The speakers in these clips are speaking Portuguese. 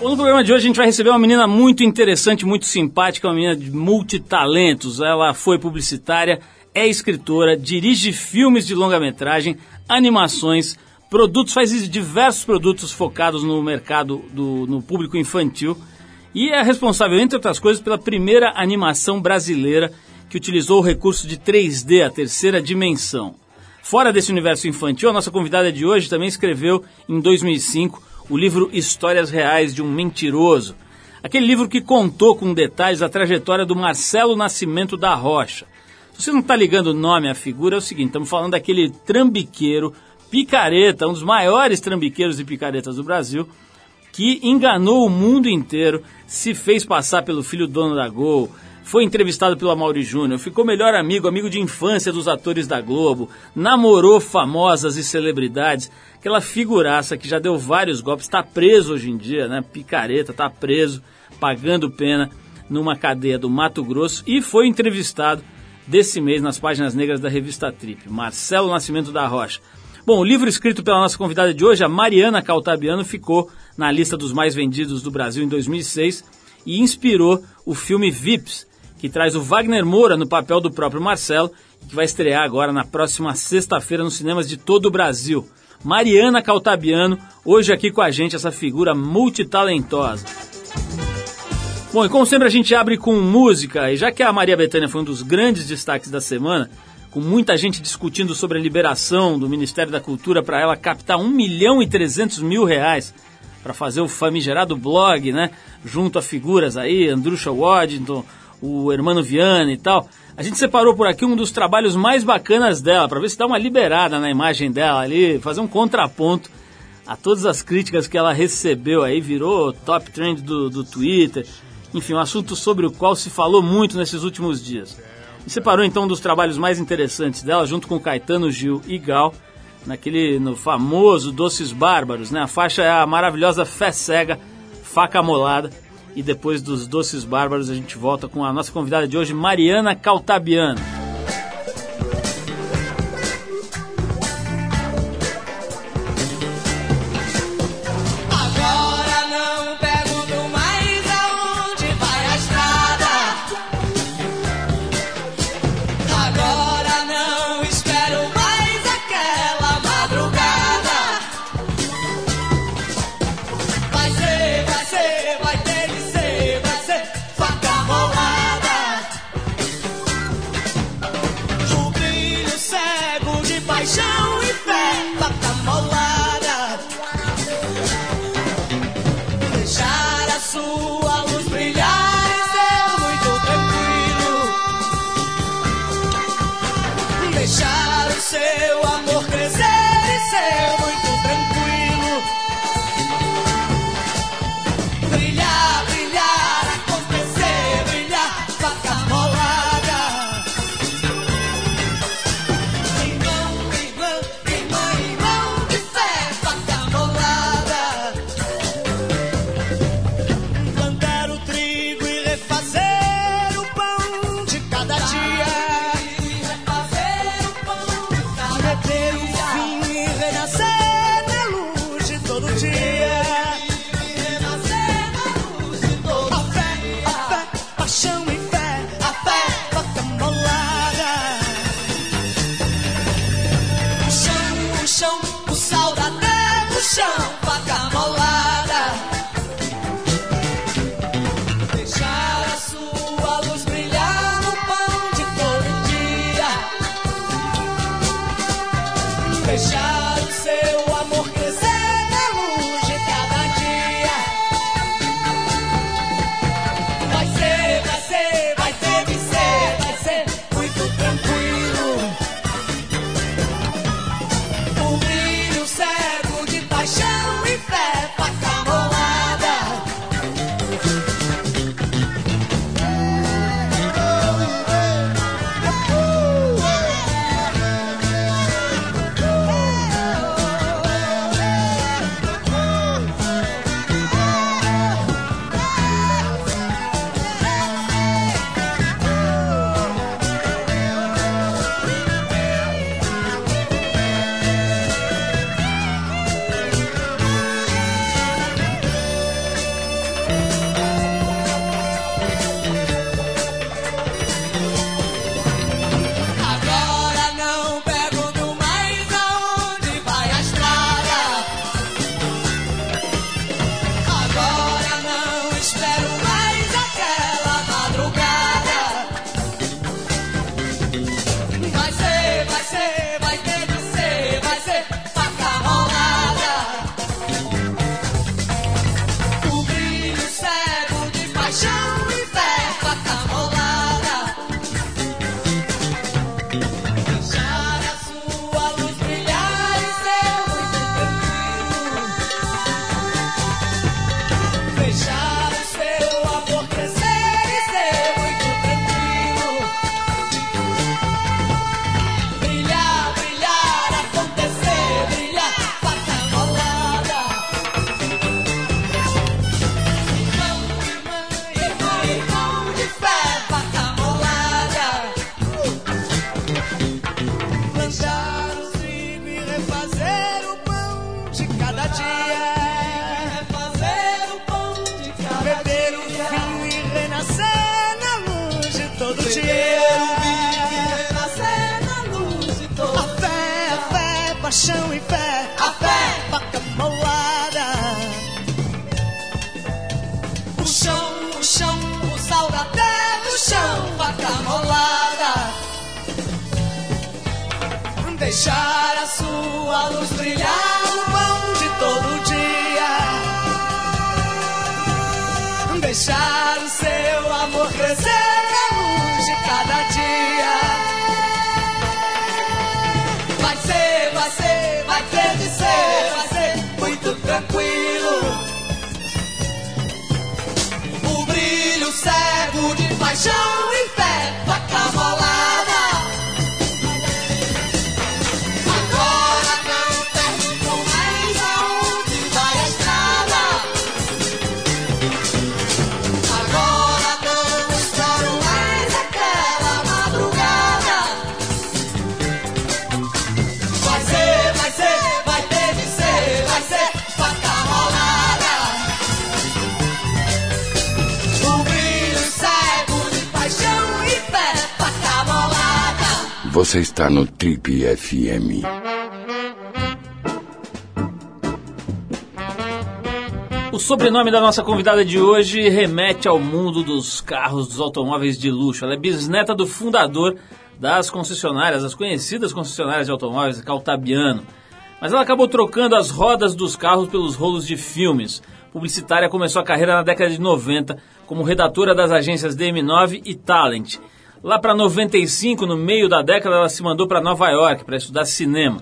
Bom, no programa de hoje a gente vai receber uma menina muito interessante, muito simpática, uma menina de multitalentos. Ela foi publicitária, é escritora, dirige filmes de longa-metragem, animações, produtos, faz diversos produtos focados no mercado do no público infantil e é responsável, entre outras coisas, pela primeira animação brasileira que utilizou o recurso de 3D, a terceira dimensão. Fora desse universo infantil, a nossa convidada de hoje também escreveu, em 2005, o livro Histórias Reais de um Mentiroso. Aquele livro que contou com detalhes a trajetória do Marcelo Nascimento da Rocha. Se você não está ligando o nome à figura, é o seguinte: estamos falando daquele trambiqueiro, picareta, um dos maiores trambiqueiros e picaretas do Brasil, que enganou o mundo inteiro, se fez passar pelo filho dono da Gol, foi entrevistado pelo Amaury Júnior, ficou melhor amigo, amigo de infância dos atores da Globo, namorou famosas e celebridades, aquela figuraça que já deu vários golpes, está preso hoje em dia, né? Picareta, está preso, pagando pena numa cadeia do Mato Grosso e foi entrevistado desse mês nas páginas negras da revista Trip, Marcelo Nascimento da Rocha. Bom, o livro escrito pela nossa convidada de hoje, a Mariana Caltabiano, ficou na lista dos mais vendidos do Brasil em 2006 e inspirou o filme Vips, que traz o Wagner Moura no papel do próprio Marcelo, que vai estrear agora na próxima sexta-feira nos cinemas de todo o Brasil. Mariana Caltabiano, hoje aqui com a gente, essa figura multitalentosa. Bom, e como sempre a gente abre com música, e já que a Maria Bethânia foi um dos grandes destaques da semana, com muita gente discutindo sobre a liberação do Ministério da Cultura para ela captar 1 milhão e 300 mil reais para fazer o famigerado blog, né? Junto a figuras aí, Andrusha Waddington, o Hermano Viana e tal. A gente separou por aqui um dos trabalhos mais bacanas dela, para ver se dá uma liberada na imagem dela ali, fazer um contraponto a todas as críticas que ela recebeu aí, virou top trend do, do Twitter. Enfim, um assunto sobre o qual se falou muito nesses últimos dias. E separou então um dos trabalhos mais interessantes dela, junto com Caetano Gil e Gal, naquele no famoso Doces Bárbaros, né? A faixa é a maravilhosa Fé Cega, Faca Molada e depois dos Doces Bárbaros a gente volta com a nossa convidada de hoje, Mariana Caltabiano. show. Você está no Trip FM. O sobrenome da nossa convidada de hoje remete ao mundo dos carros, dos automóveis de luxo. Ela é bisneta do fundador das concessionárias, as conhecidas concessionárias de automóveis Caltabiano. Mas ela acabou trocando as rodas dos carros pelos rolos de filmes. Publicitária começou a carreira na década de 90 como redatora das agências DM9 e Talent. Lá para 95, no meio da década, ela se mandou para Nova York para estudar cinema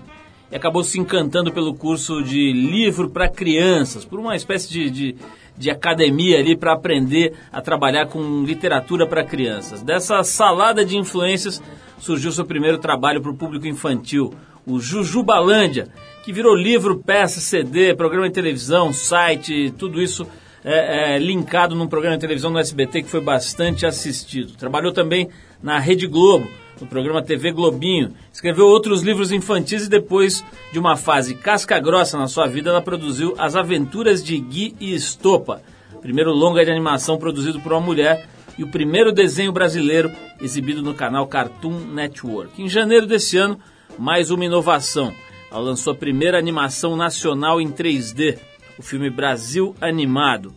e acabou se encantando pelo curso de livro para crianças, por uma espécie de, de, de academia ali para aprender a trabalhar com literatura para crianças. Dessa salada de influências surgiu seu primeiro trabalho para o público infantil, o Jujubalândia, que virou livro, peça, CD, programa de televisão, site, tudo isso é, é, linkado num programa de televisão no SBT que foi bastante assistido. Trabalhou também na Rede Globo, no programa TV Globinho. Escreveu outros livros infantis e depois de uma fase casca grossa na sua vida, ela produziu As Aventuras de Gui e Estopa, primeiro longa de animação produzido por uma mulher e o primeiro desenho brasileiro exibido no canal Cartoon Network. Em janeiro desse ano, mais uma inovação. Ela lançou a primeira animação nacional em 3D, o filme Brasil Animado.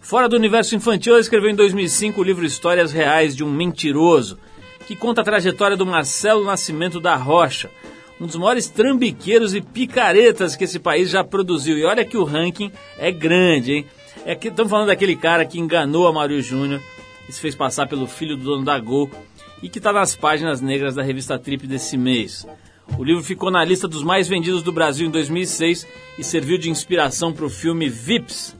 Fora do universo infantil, ela escreveu em 2005 o livro Histórias Reais de um Mentiroso, que conta a trajetória do Marcelo Nascimento da Rocha, um dos maiores trambiqueiros e picaretas que esse país já produziu. E olha que o ranking é grande, hein? É que estamos falando daquele cara que enganou a Mário Júnior e se fez passar pelo filho do dono da Gol e que está nas páginas negras da revista Trip desse mês. O livro ficou na lista dos mais vendidos do Brasil em 2006 e serviu de inspiração para o filme Vips,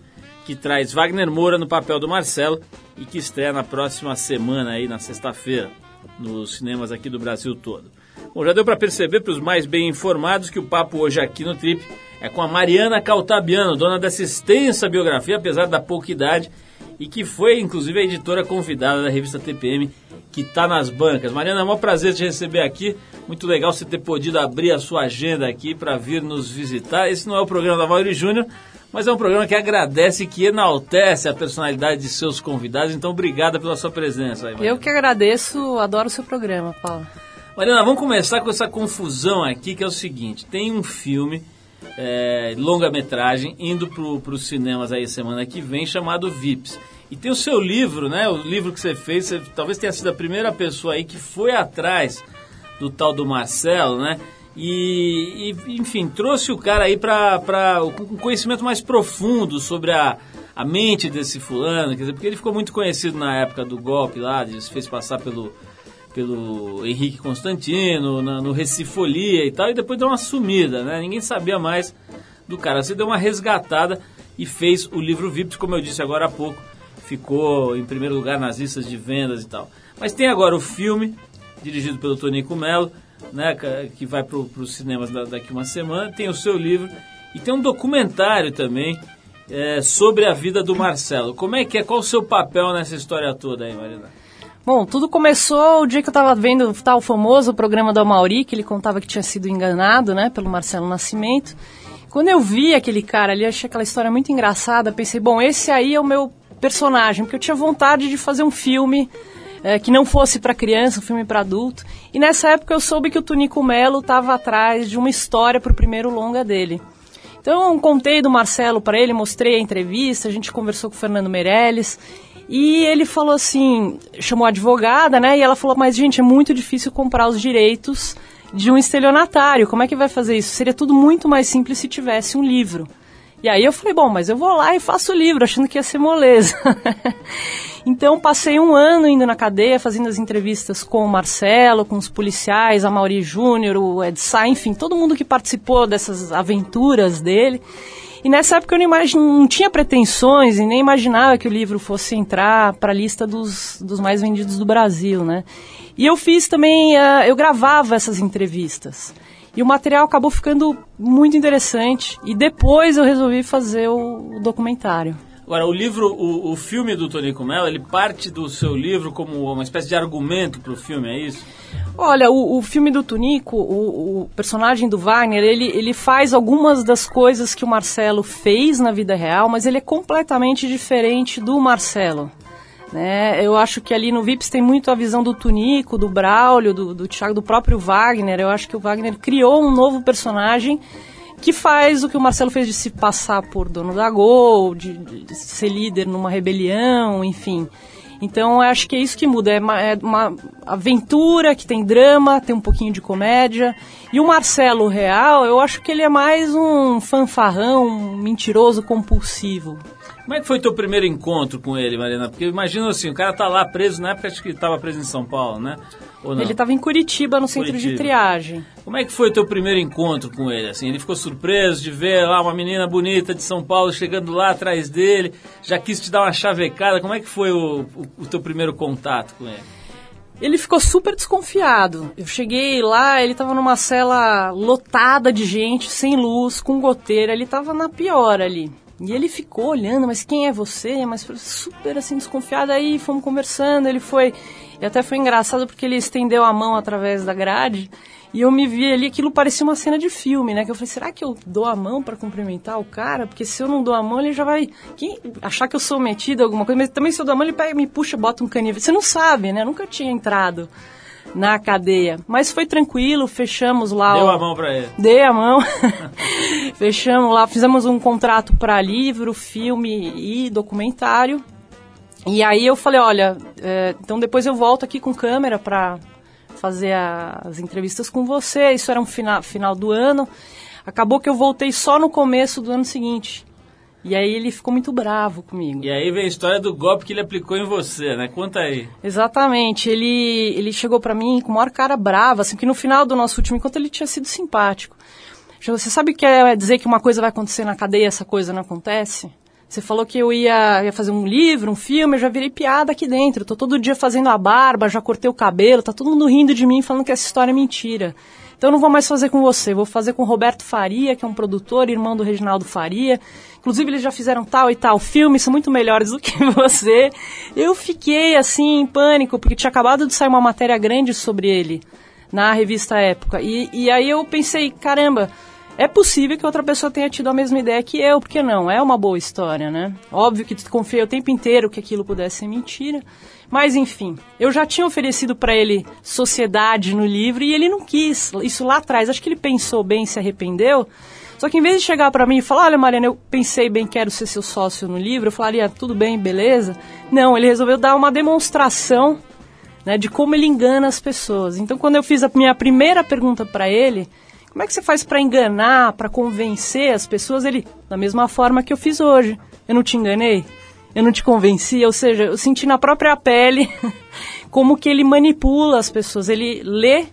que traz Wagner Moura no papel do Marcelo e que estreia na próxima semana, aí na sexta-feira, nos cinemas aqui do Brasil todo. Bom, já deu para perceber para os mais bem informados que o papo hoje aqui no Trip é com a Mariana Caltabiano, dona dessa extensa biografia, apesar da pouca idade, e que foi inclusive a editora convidada da revista TPM, que está nas bancas. Mariana, é um prazer te receber aqui. Muito legal você ter podido abrir a sua agenda aqui para vir nos visitar. Esse não é o programa da Mauri Júnior, mas é um programa que agradece e que enaltece a personalidade de seus convidados. Então, obrigada pela sua presença. Aí, Eu que agradeço, adoro o seu programa, Paulo. Mariana, vamos começar com essa confusão aqui, que é o seguinte: tem um filme, é, longa-metragem, indo para os cinemas aí semana que vem, chamado Vips. E tem o seu livro, né? O livro que você fez, você talvez tenha sido a primeira pessoa aí que foi atrás do tal do Marcelo, né? E, e enfim, trouxe o cara aí para um conhecimento mais profundo sobre a, a mente desse fulano, quer dizer, porque ele ficou muito conhecido na época do golpe lá, ele se fez passar pelo, pelo Henrique Constantino, na, no Recifolia e tal, e depois deu uma sumida, né? Ninguém sabia mais do cara. Você deu uma resgatada e fez o livro VIP, como eu disse agora há pouco, ficou em primeiro lugar nas listas de vendas e tal. Mas tem agora o filme, dirigido pelo Tonico Mello, né, que vai para os cinemas da- daqui uma semana, tem o seu livro e tem um documentário também é, sobre a vida do Marcelo. Como é que é? Qual o seu papel nessa história toda aí, Marina? Bom, tudo começou o dia que eu tava vendo tal famoso programa do Amauri, que ele contava que tinha sido enganado, né, pelo Marcelo Nascimento. Quando eu vi aquele cara ali, achei aquela história muito engraçada, pensei, bom, esse aí é o meu personagem, porque eu tinha vontade de fazer um filme eh, que não fosse para criança, um filme para adulto. E nessa época eu soube que o Tunico Melo estava atrás de uma história para o primeiro longa dele. Então, contei do Marcelo para ele, mostrei a entrevista, a gente conversou com o Fernando Meirelles. E ele falou assim, chamou a advogada, né? E ela falou, mas gente, é muito difícil comprar os direitos de um estelionatário. Como é que vai fazer isso? Seria tudo muito mais simples se tivesse um livro. E aí eu falei, bom, mas eu vou lá e faço o livro, achando que ia ser moleza. então passei um ano indo na cadeia, fazendo as entrevistas com o Marcelo, com os policiais, a Mauri Júnior, o Ed Sá, enfim, todo mundo que participou dessas aventuras dele. E nessa época eu não, não tinha pretensões e nem imaginava que o livro fosse entrar para a lista dos, dos mais vendidos do Brasil, né? E eu fiz também, uh, eu gravava essas entrevistas. E o material acabou ficando muito interessante. E depois eu resolvi fazer o, o documentário. Agora, o livro, o, o filme do Tonico Mello, ele parte do seu livro como uma espécie de argumento para o filme, é isso? Olha, o, o filme do Tunico, o, o, personagem do Wagner, ele, ele faz algumas das coisas que o Marcelo fez na vida real, mas ele é completamente diferente do Marcelo. Né? Eu acho que ali no Vips tem muito a visão do Tunico, do Braulio, do, do Thiago, do próprio Wagner. Eu acho que o Wagner criou um novo personagem que faz o que o Marcelo fez de se passar por dono da Gol, de, de ser líder numa rebelião, enfim. Então eu acho que é isso que muda. É uma, é uma, aventura que tem drama, tem um pouquinho de comédia. E o Marcelo Real, eu acho que ele é mais um fanfarrão, um mentiroso compulsivo. Como é que foi teu primeiro encontro com ele, Marina? Porque imagina assim, o cara tá lá preso, na época acho que estava preso em São Paulo, né? Ele estava em Curitiba, no centro Curitiba. de triagem. Como é que foi o teu primeiro encontro com ele? Assim, ele ficou surpreso de ver lá uma menina bonita de São Paulo chegando lá atrás dele, já quis te dar uma chavecada. Como é que foi o, o, o teu primeiro contato com ele? Ele ficou super desconfiado. Eu cheguei lá, ele estava numa cela lotada de gente, sem luz, com goteira. Ele estava na pior ali. E ele ficou olhando, mas quem é você? Mas super assim desconfiado. Aí fomos conversando, ele foi. E até foi engraçado porque ele estendeu a mão através da grade. E eu me vi ali, aquilo parecia uma cena de filme, né? Que eu falei, será que eu dou a mão para cumprimentar o cara? Porque se eu não dou a mão, ele já vai quem, achar que eu sou metido alguma coisa. Mas também se eu dou a mão, ele pega, me puxa, bota um canivete. Você não sabe, né? Eu nunca tinha entrado na cadeia. Mas foi tranquilo, fechamos lá. Deu o... a mão pra ele. Dei a mão. fechamos lá, fizemos um contrato para livro, filme e documentário. E aí eu falei, olha, é, então depois eu volto aqui com câmera para fazer a, as entrevistas com você. Isso era um final, final do ano. Acabou que eu voltei só no começo do ano seguinte. E aí ele ficou muito bravo comigo. E aí vem a história do golpe que ele aplicou em você, né? Conta aí. Exatamente. Ele, ele chegou para mim com a maior cara brava, assim, que no final do nosso último encontro ele tinha sido simpático. Você sabe o que é dizer que uma coisa vai acontecer na cadeia e essa coisa não acontece? Você falou que eu ia, ia fazer um livro, um filme, eu já virei piada aqui dentro. Tô todo dia fazendo a barba, já cortei o cabelo, tá todo mundo rindo de mim, falando que essa história é mentira. Então eu não vou mais fazer com você, vou fazer com o Roberto Faria, que é um produtor, irmão do Reginaldo Faria. Inclusive eles já fizeram tal e tal filme, são muito melhores do que você. Eu fiquei assim em pânico, porque tinha acabado de sair uma matéria grande sobre ele na revista Época. E, e aí eu pensei, caramba, é possível que outra pessoa tenha tido a mesma ideia que eu, porque não? É uma boa história, né? Óbvio que confiei o tempo inteiro que aquilo pudesse ser mentira. Mas enfim, eu já tinha oferecido para ele sociedade no livro e ele não quis. Isso lá atrás, acho que ele pensou bem, se arrependeu. Só que em vez de chegar para mim e falar, olha Mariana, eu pensei bem, quero ser seu sócio no livro, eu falaria, tudo bem, beleza. Não, ele resolveu dar uma demonstração né, de como ele engana as pessoas. Então quando eu fiz a minha primeira pergunta para ele, como é que você faz para enganar, para convencer as pessoas? Ele, da mesma forma que eu fiz hoje. Eu não te enganei? Eu não te convenci? Ou seja, eu senti na própria pele como que ele manipula as pessoas. Ele lê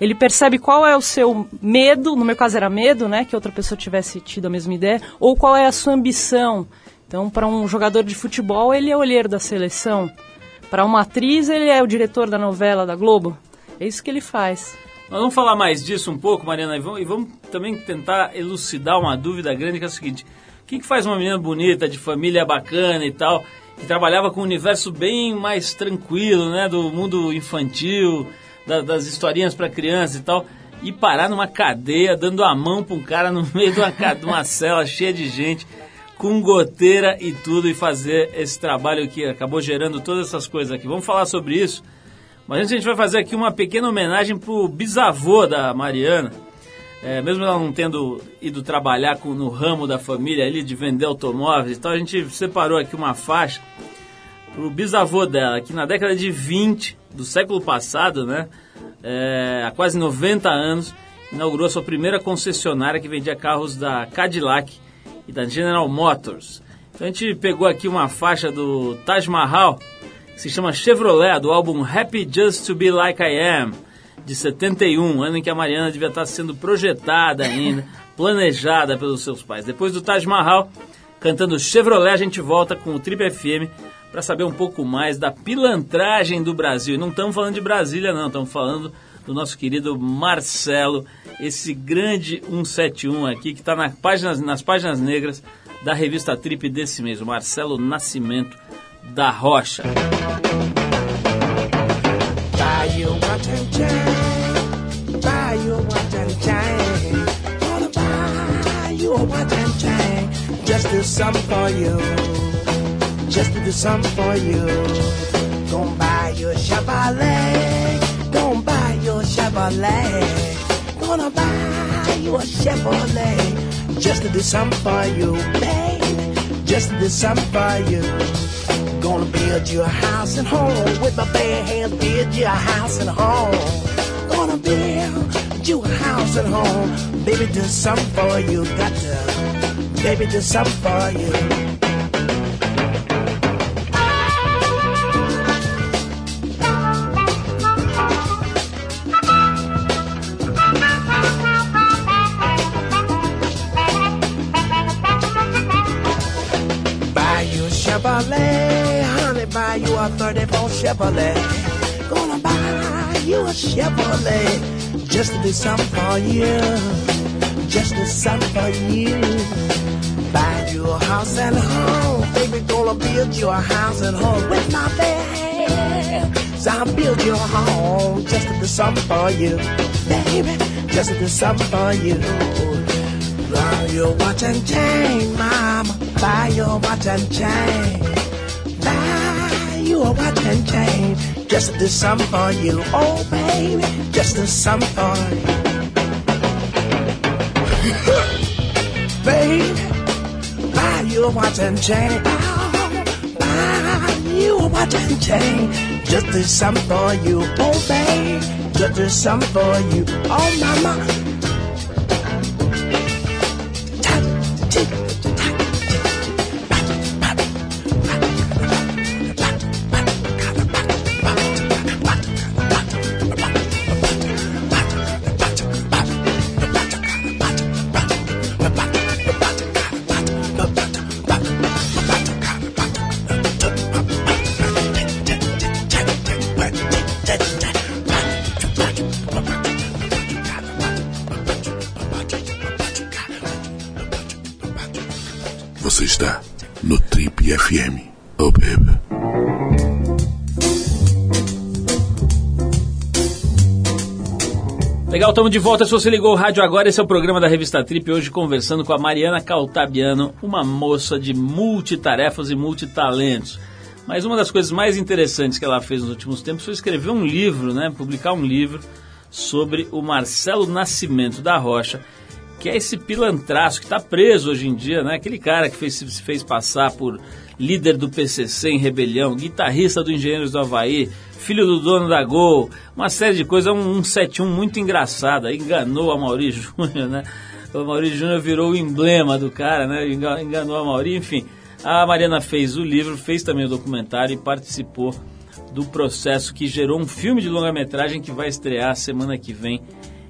Ele percebe qual é o seu medo, no meu caso era medo, né, que outra pessoa tivesse tido a mesma ideia, ou qual é a sua ambição. Então, para um jogador de futebol, ele é o olheiro da seleção. Para uma atriz, ele é o diretor da novela da Globo. É isso que ele faz. Nós vamos falar mais disso um pouco, Mariana, e vamos, e vamos também tentar elucidar uma dúvida grande que é o seguinte: que, que faz uma menina bonita, de família bacana e tal, que trabalhava com um universo bem mais tranquilo, né, do mundo infantil, da- das historinhas para crianças e tal, e parar numa cadeia dando a mão para um cara no meio de uma, de uma cela cheia de gente, com goteira e tudo, e fazer esse trabalho que acabou gerando todas essas coisas aqui. Vamos falar sobre isso. Mas antes a gente vai fazer aqui uma pequena homenagem pro bisavô da Mariana. É, mesmo ela não tendo ido trabalhar com- no ramo da família ali de vender automóveis e tal, a gente separou aqui uma faixa pro bisavô dela, que na década de 20 do século passado, né, é, há quase 90 anos, inaugurou sua primeira concessionária que vendia carros da Cadillac e da General Motors. Então a gente pegou aqui uma faixa do Taj Mahal, que se chama Chevrolet, do álbum Happy Just to Be Like I Am, de 71, ano em que a Mariana devia estar sendo projetada ainda, planejada pelos seus pais. Depois do Taj Mahal, cantando Chevrolet, a gente volta com o Trip FM para saber um pouco mais da pilantragem do Brasil. E não estamos falando de Brasília, não, estamos falando do nosso querido Marcelo, esse grande 171 aqui que está nas páginas, nas páginas negras da revista Trip desse mês, o Marcelo Nascimento da Rocha. Buy Just do something for you. Just to do something for you. Gonna buy you a Chevrolet. Gonna buy you a Chevrolet. Gonna buy you a Chevrolet. Just to do something for you, baby. Just to do something for you. Gonna build you a house and home with my bare hands. Build you a house and home. Gonna build you a house and home. Baby, do something for you. Got to, baby, do something for you. Buy you a Chevrolet, honey, buy you a 34 Chevrolet. Gonna buy you a Chevrolet just to do something for you. Just to do something for you. Buy you house and home, baby, gonna build your house and home with my bare hands. I'll build your home just to do something for you, baby, just to do something for you. Buy your watch and chain, mama. Buy your watch and chain. Buy you a watch and chain. Just to do something for you. Oh, baby, just to do something for you. baby, you watch and chain. Oh, buy you watch and chain. Just do something for you. Oh, baby, just do something for you. Oh, mama. Legal, estamos de volta. Se você ligou o rádio agora, esse é o programa da Revista Trip. Hoje conversando com a Mariana Caltabiano, uma moça de multitarefas e multitalentos. Mas uma das coisas mais interessantes que ela fez nos últimos tempos foi escrever um livro, né? Publicar um livro sobre o Marcelo Nascimento da Rocha, que é esse pilantraço que está preso hoje em dia, né? Aquele cara que fez, se fez passar por líder do PCC em rebelião, guitarrista do Engenheiros do Havaí, filho do dono da Gol, uma série de coisas, um 171 muito engraçado, enganou a Mauri Júnior, né? O Mauri Júnior virou o emblema do cara, né? Enganou a Mauri, enfim. A Mariana fez o livro, fez também o documentário e participou do processo que gerou um filme de longa-metragem que vai estrear semana que vem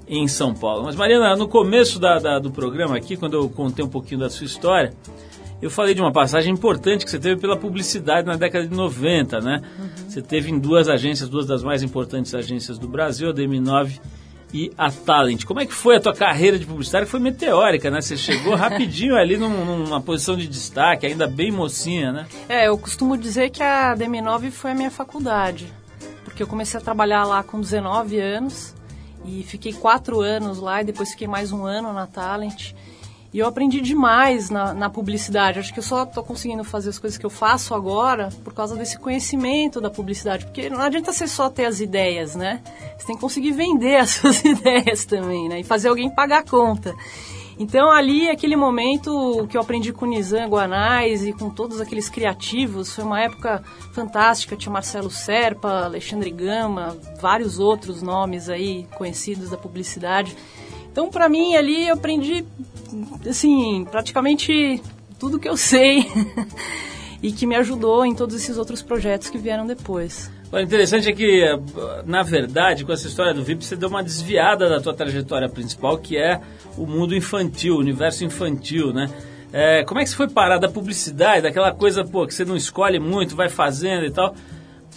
em São Paulo. Mas, Mariana, no começo da- da- do programa aqui, quando eu contei um pouquinho da sua história, eu falei de uma passagem importante que você teve pela publicidade na década de 90, né? Você teve em duas agências, duas das mais importantes agências do Brasil, a DM9 e a Talent. Como é que foi a tua carreira de publicitário? Que foi meteórica, né? Você chegou rapidinho ali num- numa posição de destaque, ainda bem mocinha, né? É, eu costumo dizer que a DM9 foi a minha faculdade. Porque eu comecei a trabalhar lá com 19 anos e fiquei quatro anos lá e depois fiquei mais um ano na Talent. E eu aprendi demais na, na publicidade. Acho que eu só estou conseguindo fazer as coisas que eu faço agora por causa desse conhecimento da publicidade. Porque não adianta você só ter as ideias, né? Você tem que conseguir vender as suas ideias também, né? E fazer alguém pagar a conta. Então ali, aquele momento que eu aprendi com o Nizam Guanais e com todos aqueles criativos, foi uma época fantástica. Tinha Marcelo Serpa, Alexandre Gama, vários outros nomes aí conhecidos da publicidade. Então, para mim, ali eu aprendi, assim, praticamente tudo que eu sei e que me ajudou em todos esses outros projetos que vieram depois. O interessante é que, eh, na verdade, com essa história do VIP, você deu uma desviada da tua trajetória principal, que é o mundo infantil, o universo infantil, né? É, como é que você foi parar da publicidade, daquela coisa, pô, que você não escolhe muito, vai fazendo e tal?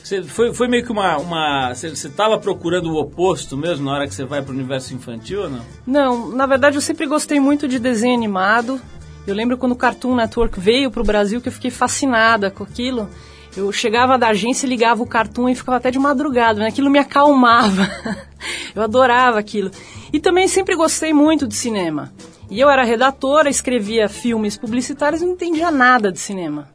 Você foi, foi meio que uma... uma você estava procurando o oposto mesmo na hora que você vai para o universo infantil ou não? Não, na verdade eu sempre gostei muito de desenho animado. Eu lembro quando o Cartoon Network veio para o Brasil que eu fiquei fascinada com aquilo. Eu chegava da agência, ligava o Cartoon e ficava até de madrugada, né? Aquilo me acalmava. eu adorava aquilo. E também sempre gostei muito de cinema. E eu era redatora, escrevia filmes publicitários e não entendia nada de cinema.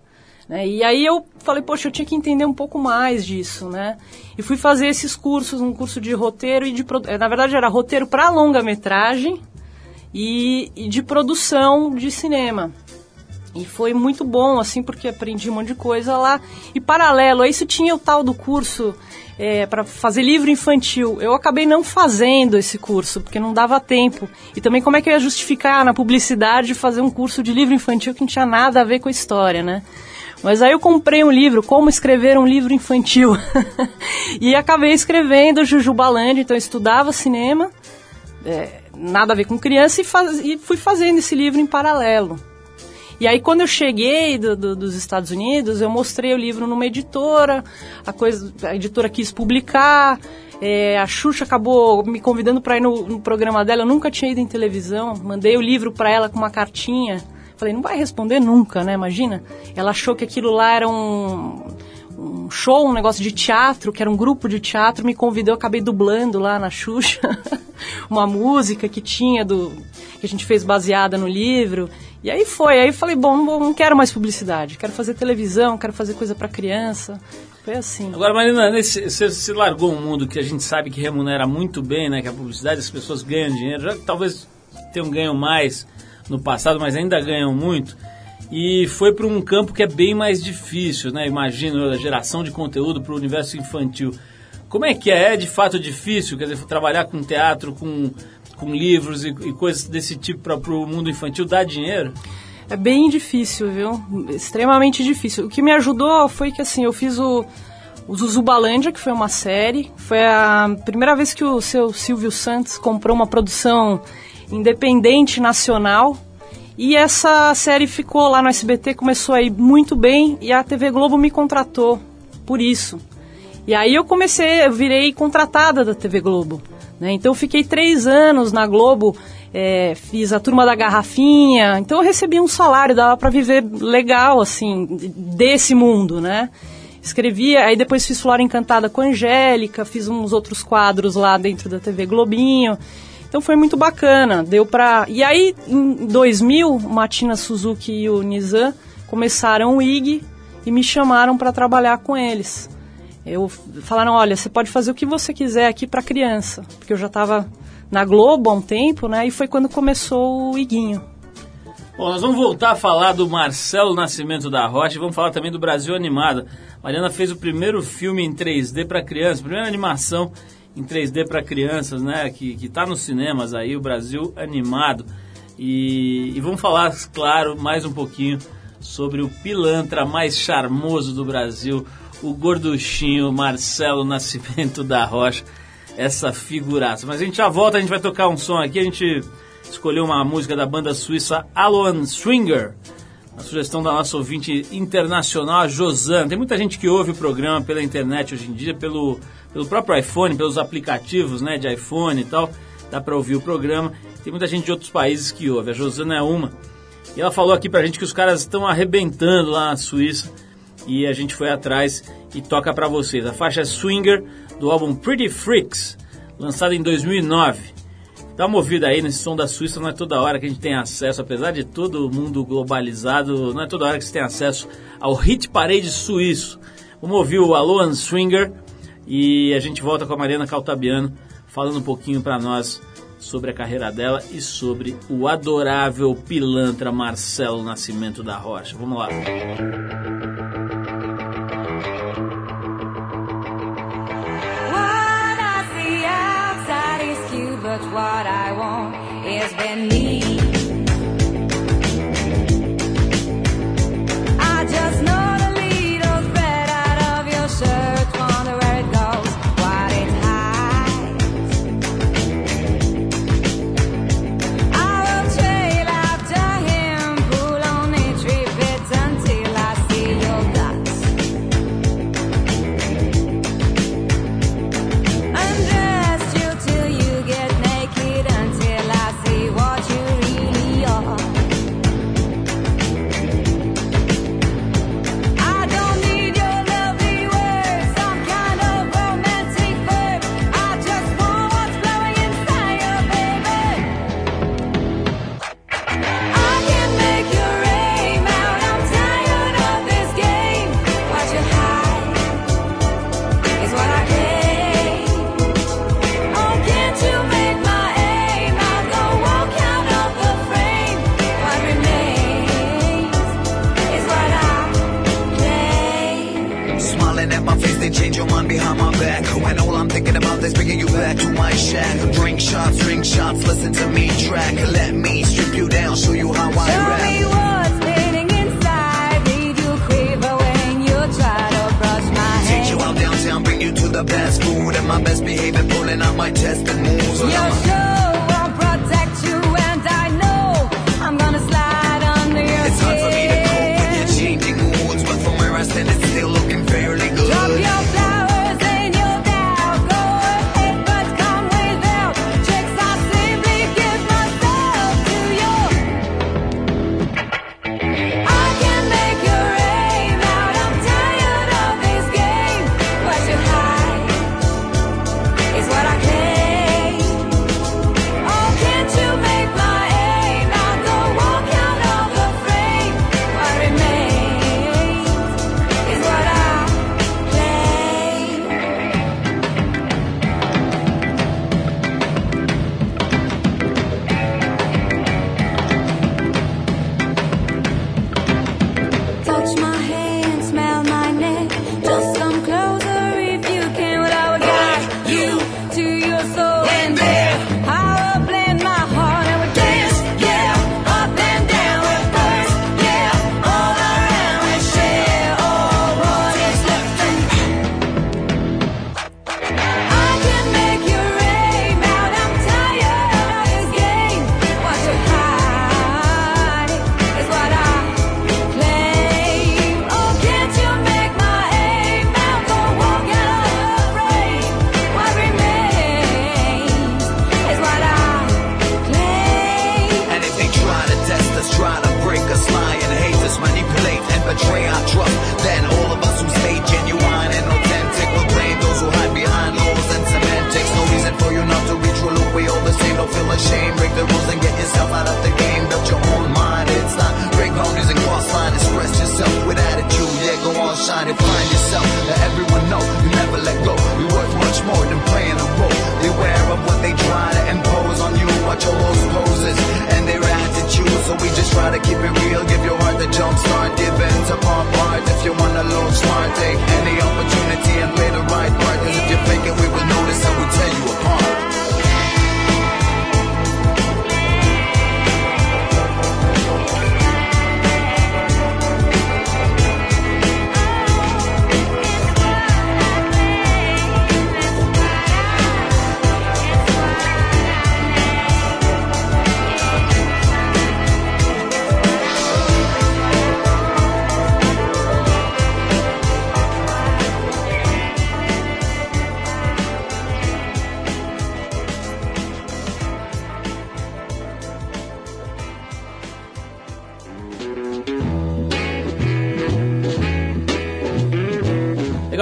Né? E aí eu falei, poxa, eu tinha que entender um pouco mais disso, né? E fui fazer esses cursos, um curso de roteiro e de... eh, Na verdade era roteiro para longa-metragem e, e de produção de cinema. E foi muito bom, assim, porque aprendi um monte de coisa lá. E paralelo a isso tinha o tal do curso para fazer livro infantil. Eu acabei não fazendo esse curso, porque não dava tempo. E também como é que eu ia justificar na publicidade fazer um curso de livro infantil que não tinha nada a ver com a história, né? Mas aí eu comprei um livro, Como Escrever um Livro Infantil. e acabei escrevendo Jujubalândia, então eu estudava cinema, é, nada a ver com criança, e, faz- e fui fazendo esse livro em paralelo. E aí, quando eu cheguei do- do- dos Estados Unidos, eu mostrei o livro numa editora, a, coisa, a editora quis publicar, é, a Xuxa acabou me convidando para ir no, no programa dela, eu nunca tinha ido em televisão, mandei o livro para ela com uma cartinha. Falei, não vai responder nunca, né? Imagina. Ela achou que aquilo lá era um, um show, um negócio de teatro, que era um grupo de teatro, me convidou, eu acabei dublando lá na Xuxa uma música que tinha do que a gente fez baseada no livro. E aí foi, aí falei, bom, não, quero mais publicidade, quero fazer televisão, quero fazer coisa para criança. Foi assim. Agora, Marina, você se largou um mundo que a gente sabe que remunera muito bem, né? Que a publicidade, as pessoas ganham dinheiro, já talvez tenham ganho mais no passado, mas ainda ganham muito. E foi para um campo que é bem mais difícil, né? Imagino a geração de conteúdo para o universo infantil. Como é que é? É de fato difícil? Quer dizer, trabalhar com teatro, com, com livros e, e coisas desse tipo para o mundo infantil dá dinheiro? É bem difícil, viu? Extremamente difícil. O que me ajudou foi que, assim, eu fiz o, o Zuzubalândia, que foi uma série. Foi a primeira vez que o seu Silvio Santos comprou uma produção independente nacional. E essa série ficou lá no SBT, começou a ir muito bem e a TV Globo me contratou por isso. E aí eu comecei, eu virei contratada da TV Globo. Né? Então eu fiquei três anos na Globo, é, fiz a turma da garrafinha, então eu recebi um salário, dava para viver legal, assim, desse mundo, né? Escrevia, aí depois fiz Flora Encantada com Angélica, fiz uns outros quadros lá dentro da TV Globinho. Então foi muito bacana, deu pra... E aí, em 2000, Matina Suzuki e o Nizam começaram o IG e me chamaram para trabalhar com eles. Eu falaram, olha, você pode fazer o que você quiser aqui para criança, porque eu já estava na Globo há um tempo, né? E foi quando começou o Iguinho. Bom, nós vamos voltar a falar do Marcelo Nascimento da Rocha e vamos falar também do Brasil Animado. Mariana fez o primeiro filme em 3D para crianças, primeira animação em 3D para crianças, né? Que, que tá nos cinemas aí, o Brasil Animado. E, e vamos falar, claro, mais um pouquinho sobre o pilantra mais charmoso do Brasil, o gorduchinho Marcelo Nascimento da Rocha, essa figuraça. Mas a gente já volta, a gente vai tocar um som aqui, a gente escolheu uma música da banda suíça Aloan Stringer, a sugestão da nossa ouvinte internacional, a Josana. Tem muita gente que ouve o programa pela internet hoje em dia, pelo, pelo próprio iPhone, pelos aplicativos né, de iPhone e tal. Dá para ouvir o programa. Tem muita gente de outros países que ouve. A Josana é uma. E ela falou aqui pra gente que os caras estão arrebentando lá na Suíça. E a gente foi atrás e toca pra vocês. A faixa é Swinger, do álbum Pretty Freaks, lançado em 2009. Dá uma ouvida aí nesse som da Suíça, não é toda hora que a gente tem acesso, apesar de todo mundo globalizado, não é toda hora que você tem acesso ao hit parade suíço. Vamos ouvir o Aloan Swinger e a gente volta com a Mariana Caltabiano falando um pouquinho para nós sobre a carreira dela e sobre o adorável pilantra Marcelo Nascimento da Rocha. Vamos lá. What what I want is beneath. I shots, shots, listen to me track. Let me strip you down, show you how I Tell rap. me what's spinning inside. Did you quiver when you try to brush my Take you out downtown, bring you to the best food and my best behavior, pulling out my tested moves. Your uh-huh. show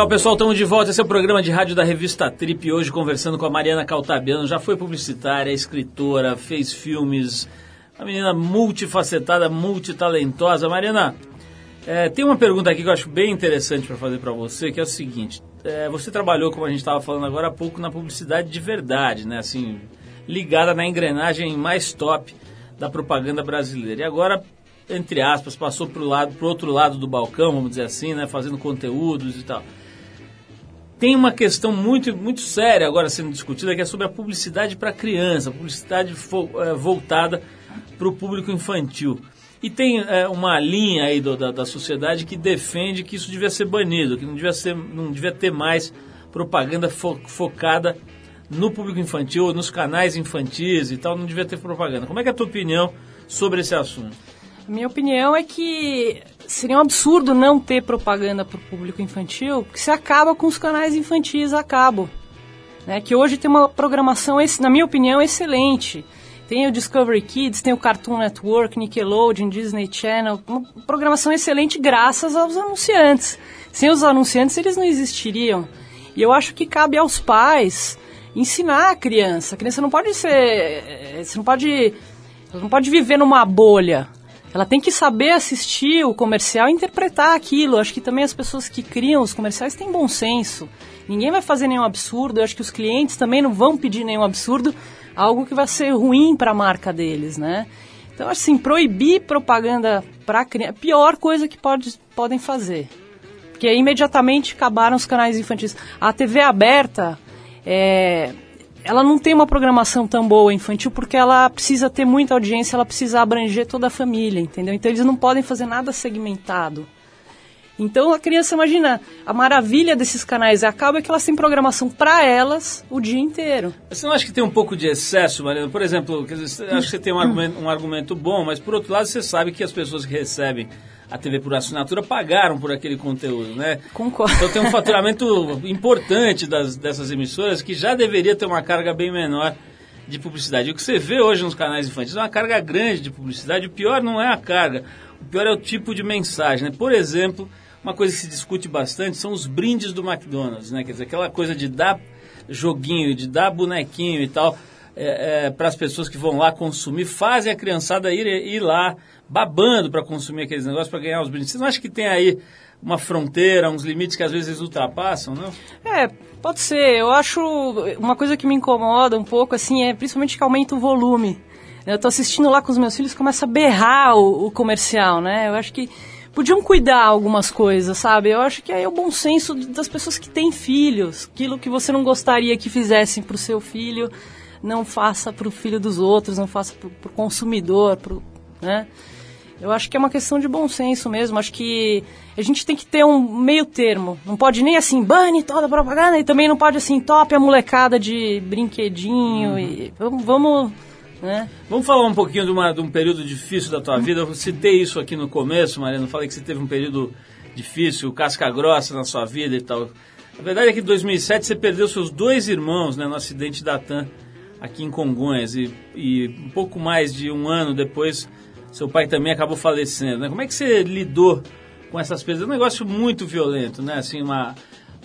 Legal, pessoal, estamos de volta. Esse é o programa de rádio da revista Trip. Hoje conversando com a Mariana Caltabiano. Já foi publicitária, escritora, fez filmes. Uma menina multifacetada, multitalentosa. Mariana, é, tem uma pergunta aqui que eu acho bem interessante para fazer para você, que é o seguinte: é, você trabalhou, como a gente estava falando agora há pouco, na publicidade de verdade, né? Assim, ligada na engrenagem mais top da propaganda brasileira. E agora, entre aspas, passou para o lado, pro outro lado do balcão, vamos dizer assim, né? Fazendo conteúdos e tal. Tem uma questão muito, muito séria agora sendo discutida, que é sobre a publicidade para criança, publicidade eh, voltada para o público infantil. E tem eh, uma linha aí do- da, da sociedade que defende que isso devia ser banido, que não devia, ser, não devia ter mais propaganda fo- focada no público infantil, nos canais infantis e tal, não devia ter propaganda. Como é que é a tua opinião sobre esse assunto? Minha opinião é que seria um absurdo não ter propaganda para o público infantil, porque você acaba com os canais infantis a cabo. Né? Que hoje tem uma programação, na minha opinião, excelente. Tem o Discovery Kids, tem o Cartoon Network, Nickelodeon, Disney Channel. Uma programação excelente graças aos anunciantes. Sem os anunciantes, eles não existiriam. E eu acho que cabe aos pais ensinar a criança. A criança não pode ser. eh, Você não pode. Ela não pode viver numa bolha. Ela tem que saber assistir o comercial e interpretar aquilo. Acho que também as pessoas que criam os comerciais têm bom senso. Ninguém vai fazer nenhum absurdo. Eu acho que os clientes também não vão pedir nenhum absurdo, algo que vai ser ruim para a marca deles, né? Então, assim, proibir propaganda para criança, é a pior coisa que pode, podem fazer. Porque imediatamente acabaram os canais infantis. A TV aberta, é, ela não tem uma programação tão boa infantil porque ela precisa ter muita audiência, ela precisa abranger toda a família, entendeu? Então eles não podem fazer nada segmentado. Então a criança imagina, a maravilha desses canais acaba é que elas têm programação para elas o dia inteiro. Você não acha que tem um pouco de excesso, Mariana? Por exemplo, dizer, acho que você tem um argumento, um argumento bom, mas por outro lado você sabe que as pessoas que recebem a TV por assinatura pagaram por aquele conteúdo, né? Concordo. Então tem um faturamento importante das, dessas emissoras que já deveria ter uma carga bem menor de publicidade. O que você vê hoje nos canais infantis é uma carga grande de publicidade. O pior não é a carga, o pior é o tipo de mensagem. Né? Por exemplo, uma coisa que se discute bastante são os brindes do McDonald's, né? Quer dizer, aquela coisa de dar joguinho, de dar bonequinho e tal para as pessoas que vão lá consumir, fazem a criançada ir, ir lá babando para consumir aqueles negócios, para ganhar os brindes. Você não acha que tem aí uma fronteira, uns limites que às vezes ultrapassam, não? É, pode ser. Eu acho uma coisa que me incomoda um pouco, assim, é principalmente que aumenta o volume. Eu tô assistindo lá com os meus filhos, começa a berrar o, o comercial, né? Eu acho que podiam cuidar algumas coisas, sabe? Eu acho que aí é o bom senso das pessoas que têm filhos. Aquilo que você não gostaria que fizessem pro seu filho, não faça pro filho dos outros, não faça pro, pro consumidor, pro, né? Eu acho que é uma questão de bom senso mesmo. Acho que a gente tem que ter um meio termo. Não pode nem assim, bane toda a propaganda e também não pode assim, top a molecada de brinquedinho e vamos, vamos né? Vamos falar um pouquinho de, uma, de um período difícil da tua vida. Eu citei isso aqui no começo, Mariana. Falei que você teve um período difícil, casca grossa na sua vida e tal. A verdade é que em 2007 você perdeu seus dois irmãos né, no acidente da TAM aqui em Congonhas. E, e um pouco mais de um ano depois, seu pai também acabou falecendo. Né? Como é que você lidou com essas perdas? É um negócio muito violento, né? Assim, uma,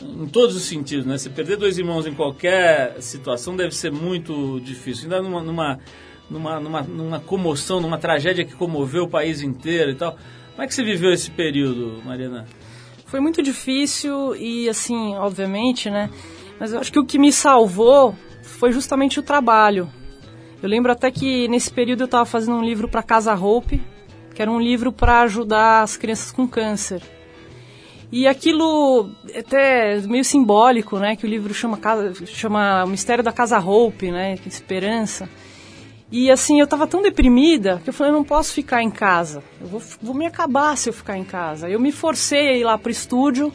em todos os sentidos, né? Você perder dois irmãos em qualquer situação deve ser muito difícil. Ainda numa, numa, numa, numa, numa comoção, numa tragédia que comoveu o país inteiro e tal. Como é que você viveu esse período, Mariana? Foi muito difícil e, assim, obviamente, né? Mas eu acho que o que me salvou foi justamente o trabalho. Eu lembro até que nesse período eu estava fazendo um livro para Casa Hope, que era um livro para ajudar as crianças com câncer. E aquilo é até meio simbólico, né? Que o livro chama, casa, chama O Mistério da Casa Hope, né? Que esperança. E assim, eu estava tão deprimida que eu falei, eu não posso ficar em casa. Eu vou, vou me acabar se eu ficar em casa. Eu me forcei a ir lá pro estúdio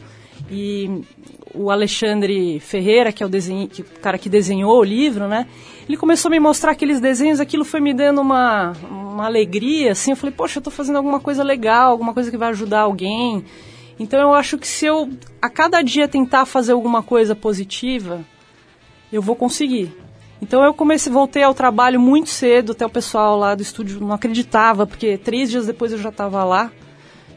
e o Alexandre Ferreira, que é o, desenho, que, o cara que desenhou o livro, né? Ele começou a me mostrar aqueles desenhos, aquilo foi me dando uma, uma alegria, assim. Eu falei, poxa, eu tô fazendo alguma coisa legal, alguma coisa que vai ajudar alguém. Então eu acho que se eu a cada dia tentar fazer alguma coisa positiva, eu vou conseguir. Então eu comecei, voltei ao trabalho muito cedo, até o pessoal lá do estúdio não acreditava, porque três dias depois eu já estava lá.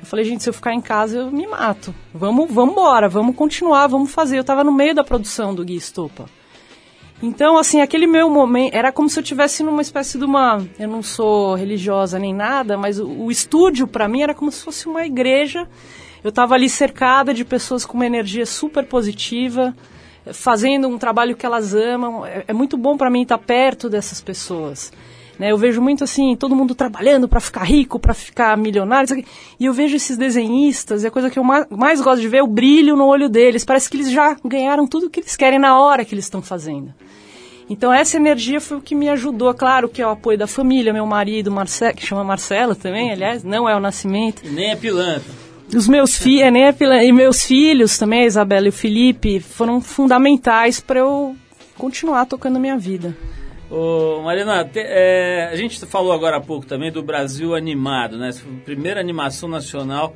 Eu falei, gente, se eu ficar em casa, eu me mato. Vamos, vamos embora, vamos continuar, vamos fazer. Eu tava no meio da produção do Gui Estopa. Então, assim, aquele meu momento era como se eu tivesse numa espécie de uma. Eu não sou religiosa nem nada, mas o, o estúdio para mim era como se fosse uma igreja. Eu estava ali cercada de pessoas com uma energia super positiva, fazendo um trabalho que elas amam. É, é muito bom para mim estar perto dessas pessoas. Né, eu vejo muito assim, todo mundo trabalhando para ficar rico, para ficar milionário. E eu vejo esses desenhistas, e a coisa que eu ma- mais gosto de ver é o brilho no olho deles. Parece que eles já ganharam tudo o que eles querem na hora que eles estão fazendo. Então essa energia foi o que me ajudou, claro que é o apoio da família, meu marido, Marcelo, que chama Marcelo também, aliás, não é o Nascimento. E nem é pilantra. Os meus filhos, né, pela- e meus filhos também, a Isabela e o Felipe, foram fundamentais para eu continuar tocando a minha vida. Ô, Marina, te- é, a gente falou agora há pouco também do Brasil animado, né? Primeira animação nacional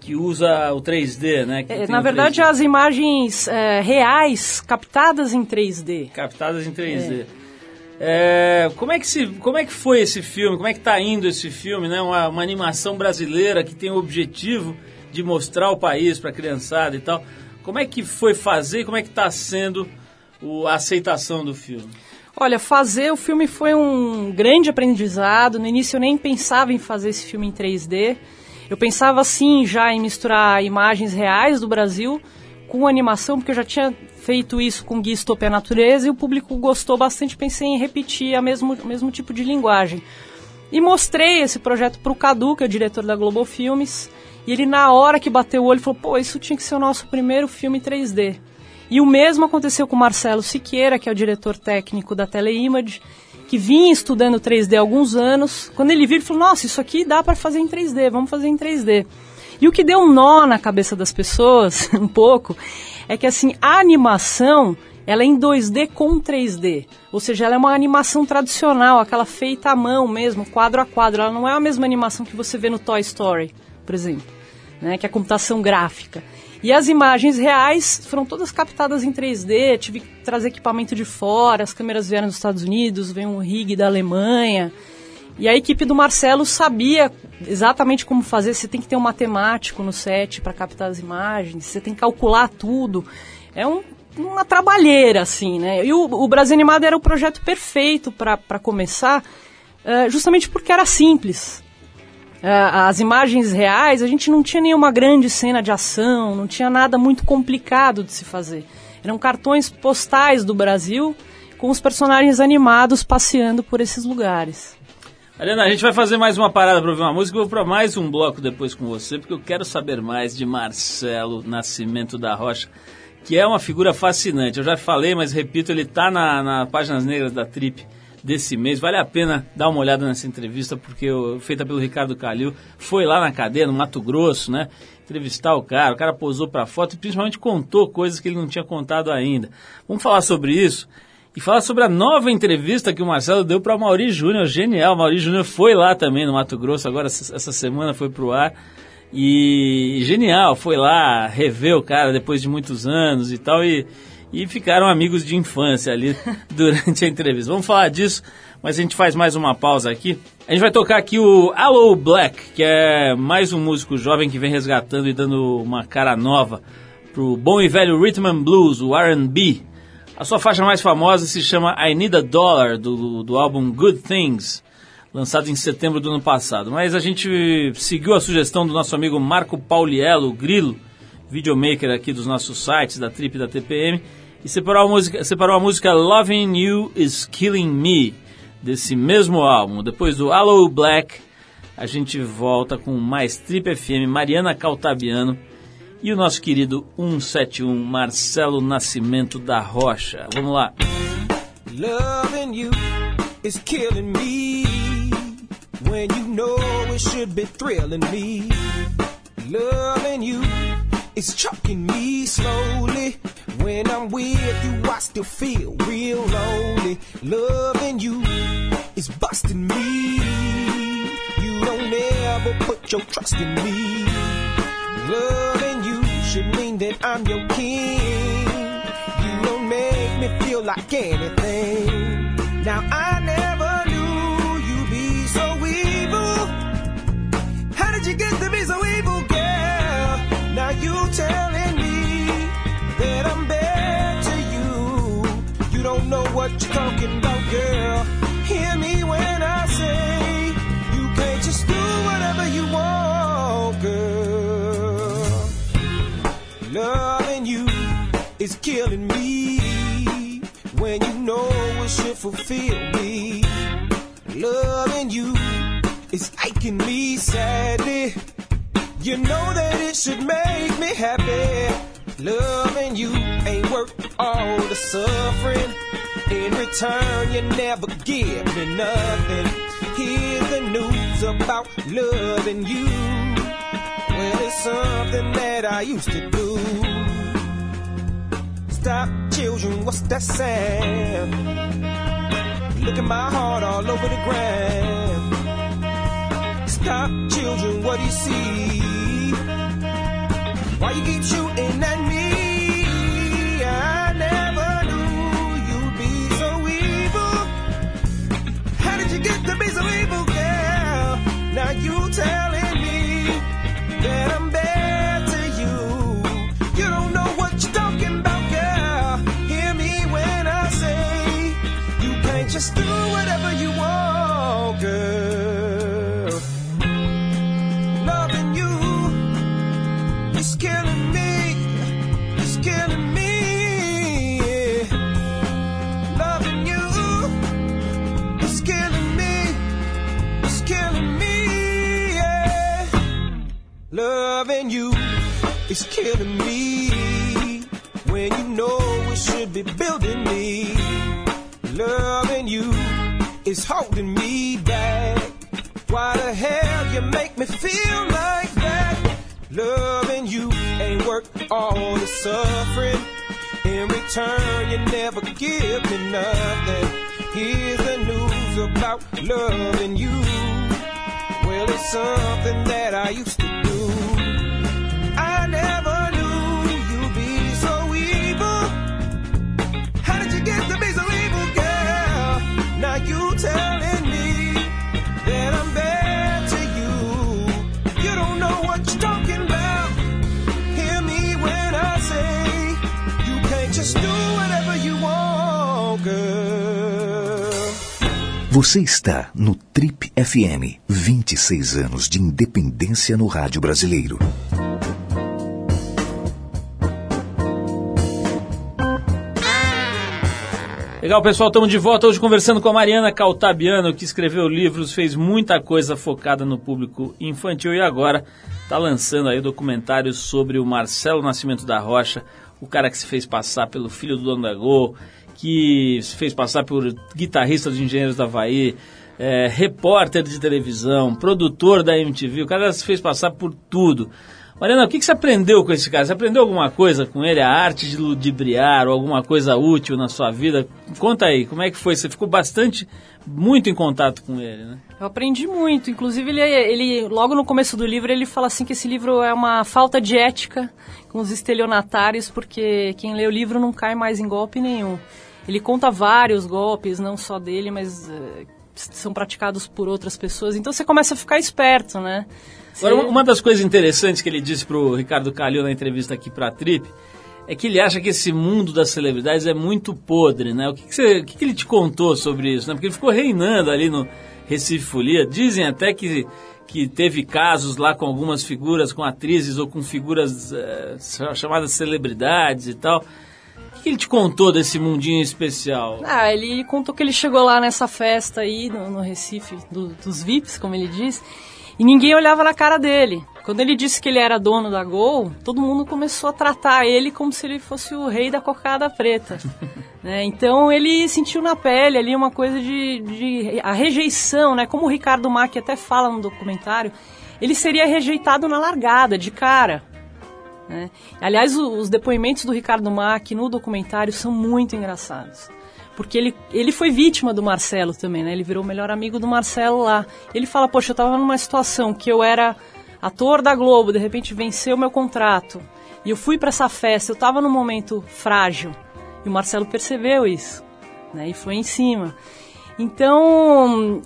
que usa o 3D, né? É, na verdade, 3D, as imagens é, reais captadas em 3D. captadas em 3D. É, como é que se, como é que foi esse filme? Como é que está indo esse filme, né? Uma, uma animação brasileira que tem o objetivo de mostrar o país para a criançada e tal. Como é que foi fazer? Como é que está sendo o- a aceitação do filme? Olha, fazer o filme foi um grande aprendizado. No início eu nem pensava em fazer esse filme em 3D. Eu pensava sim já em misturar imagens reais do Brasil com animação, porque eu já tinha feito isso com Guia Estopia Natureza e o público gostou bastante. Pensei em repetir a mesmo, o mesmo tipo de linguagem. E mostrei esse projeto para o Cadu, que é o diretor da Global Filmes. E ele, na hora que bateu o olho, falou: pô, isso tinha que ser o nosso primeiro filme 3D. E o mesmo aconteceu com Marcelo Siqueira, que é o diretor técnico da Teleimage, que vinha estudando 3D há alguns anos. Quando ele viu, ele falou: Nossa, isso aqui dá para fazer em 3D, vamos fazer em 3D. E o que deu um nó na cabeça das pessoas, um pouco, é que assim, a animação ela é em 2D com 3D. Ou seja, ela é uma animação tradicional, aquela feita à mão mesmo, quadro a quadro. Ela não é a mesma animação que você vê no Toy Story, por exemplo, né, que é computação gráfica. E as imagens reais foram todas captadas em 3D, tive que trazer equipamento de fora, as câmeras vieram dos Estados Unidos, veio um rig da Alemanha. E a equipe do Marcelo sabia exatamente como fazer. Você tem que ter um matemático no set para captar as imagens, você tem que calcular tudo. É um- uma trabalheira, assim, né? E o, o Brasil Animado era o projeto perfeito para começar, eh, justamente porque era simples. Eh, as imagens reais, a gente não tinha nenhuma grande cena de ação, não tinha nada muito complicado de se fazer. Eram cartões postais do Brasil com os personagens animados passeando por esses lugares. Mariana, a gente vai fazer mais uma parada para ouvir uma música. Eu vou para mais um bloco depois com você, porque eu quero saber mais de Marcelo Nascimento da Rocha, que é uma figura fascinante. Eu já falei, mas repito, ele está na, na Páginas Negras da Trip desse mês. Vale a pena dar uma olhada nessa entrevista, porque feita pelo Ricardo Calil, foi lá na cadeia, no Mato Grosso, né? Entrevistar o cara, o cara posou para foto e principalmente contou coisas que ele não tinha contado ainda. Vamos falar sobre isso e falar sobre a nova entrevista que o Marcelo deu para o Mauri Júnior. Genial, Mauri Júnior foi lá também no Mato Grosso, agora essa essa semana foi pro ar. E genial, foi lá rever o cara depois de muitos anos e tal. E, e ficaram amigos de infância ali durante a entrevista. Vamos falar disso, mas a gente faz mais uma pausa aqui. A gente vai tocar aqui o Allo Black, que é mais um músico jovem que vem resgatando e dando uma cara nova pro bom e velho Rhythm and Blues, o R&B. A sua faixa mais famosa se chama I Need a Dollar, do, do álbum Good Things, lançado em setembro do ano passado. Mas a gente seguiu a sugestão do nosso amigo Marco Pauliello, Grilo, videomaker aqui dos nossos sites, da Trip e da TPM, e separou a música, separou a música Loving You Is Killing Me, desse mesmo álbum. Depois do Hello Black, a gente volta com mais Trip FM, Mariana Caltabiano, e o nosso querido 171 Marcelo Nascimento da Rocha. Vamos lá. Loving you is killing me when you know it should be thrilling me. Loving you is choking me slowly. When I'm with you, I still feel real lonely. Loving you is busting me. You don't ever put your trust in me. Loving you should mean that I'm your king. You don't make me feel like anything. Now I never knew you'd be so evil. How did you get to be so evil, you telling me that I'm bad to you. You don't know what you're talking about, girl. Hear me when I say you can't just do whatever you want, girl. Loving you is killing me when you know it should fulfill me. Loving you is aching me sadly. You know that it should make me happy. Loving you ain't worth all the suffering. In return, you never give me nothing. Here's the news about loving you. Well, it's something that I used to do. Stop, children, what's that sound? Look at my heart all over the ground. Stop, children, what do you see? Why you keep shooting at me? Is killing me. When you know it should be building me. Loving you is holding me back. Why the hell you make me feel like that? Loving you ain't worth all the suffering. In return, you never give me nothing. Here's the news about loving you. Well, it's something that I used to Você está no Trip FM. 26 anos de independência no rádio brasileiro. Legal, pessoal, estamos de volta hoje conversando com a Mariana Caltabiano, que escreveu livros, fez muita coisa focada no público infantil e agora está lançando aí documentários sobre o Marcelo Nascimento da Rocha, o cara que se fez passar pelo filho do dono da Gol, que se fez passar por guitarrista dos Engenheiros da Havaí, é, repórter de televisão, produtor da MTV, o cara se fez passar por tudo. Mariana, o que, que você aprendeu com esse cara? Você aprendeu alguma coisa com ele? A arte de ludibriar ou alguma coisa útil na sua vida? Conta aí, como é que foi? Você ficou bastante, muito em contato com ele, né? Eu aprendi muito. Inclusive, ele, ele, logo no começo do livro, ele fala assim que esse livro é uma falta de ética com os estelionatários, porque quem lê o livro não cai mais em golpe nenhum. Ele conta vários golpes, não só dele, mas eh, são praticados por outras pessoas. Então você começa a ficar esperto, né? Agora, Você- uma- das coisas interessantes que ele disse pro Ricardo Calil na entrevista aqui pra Trip é que ele acha que esse mundo das celebridades é muito podre, né? O que, que, você- o que que ele te contou sobre isso, né? Porque ele ficou reinando ali no Recife Folia. Dizem até que, que teve casos lá com algumas figuras, com atrizes ou com figuras eh, chamadas celebridades e tal. O que, que ele te contou desse mundinho especial? Ah, ele contou que ele chegou lá nessa festa aí no, no Recife, do- dos VIPs, como ele diz, e ninguém olhava na cara dele. Quando ele disse que ele era dono da Gol, todo mundo começou a tratar ele como se ele fosse o rei da cocada preta. né? Então ele sentiu na pele ali uma coisa de, de a rejeição, né? Como o Ricardo Mack até fala no documentário, ele seria rejeitado na largada, de cara. Né? Aliás, os depoimentos do Ricardo Mack no documentário são muito engraçados. Porque ele, ele foi vítima do Marcelo também, né? Ele virou o melhor amigo do Marcelo lá. Ele fala, poxa, eu tava numa situação que eu era ator da Globo, de repente venceu meu contrato. E eu fui para essa festa, eu tava num momento frágil. E o Marcelo percebeu isso, né? E foi em cima. Então,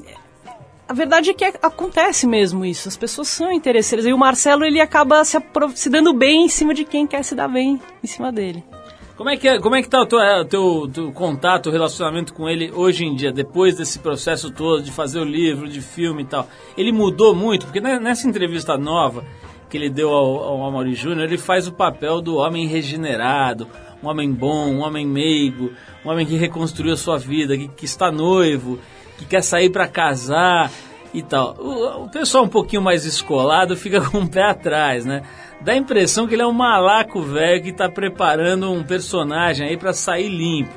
a verdade é que acontece mesmo isso. As pessoas são interesseiras. E o Marcelo, ele acaba se, se dando bem em cima de quem quer se dar bem em cima dele. Como é que, é, como é que tá o teu, é, teu, teu contato, o relacionamento com ele hoje em dia, depois desse processo todo de fazer o livro, de filme e tal? Ele mudou muito? Porque ne- nessa entrevista nova que ele deu ao, ao Amaury Júnior, ele faz o papel do homem regenerado, um homem bom, um homem meigo, um homem que reconstruiu a sua vida, que, que está noivo, que quer sair para casar e tal. O, o pessoal um pouquinho mais escolado fica com o pé atrás, né? Dá a impressão que ele é um malaco velho que está preparando um personagem aí para sair limpo.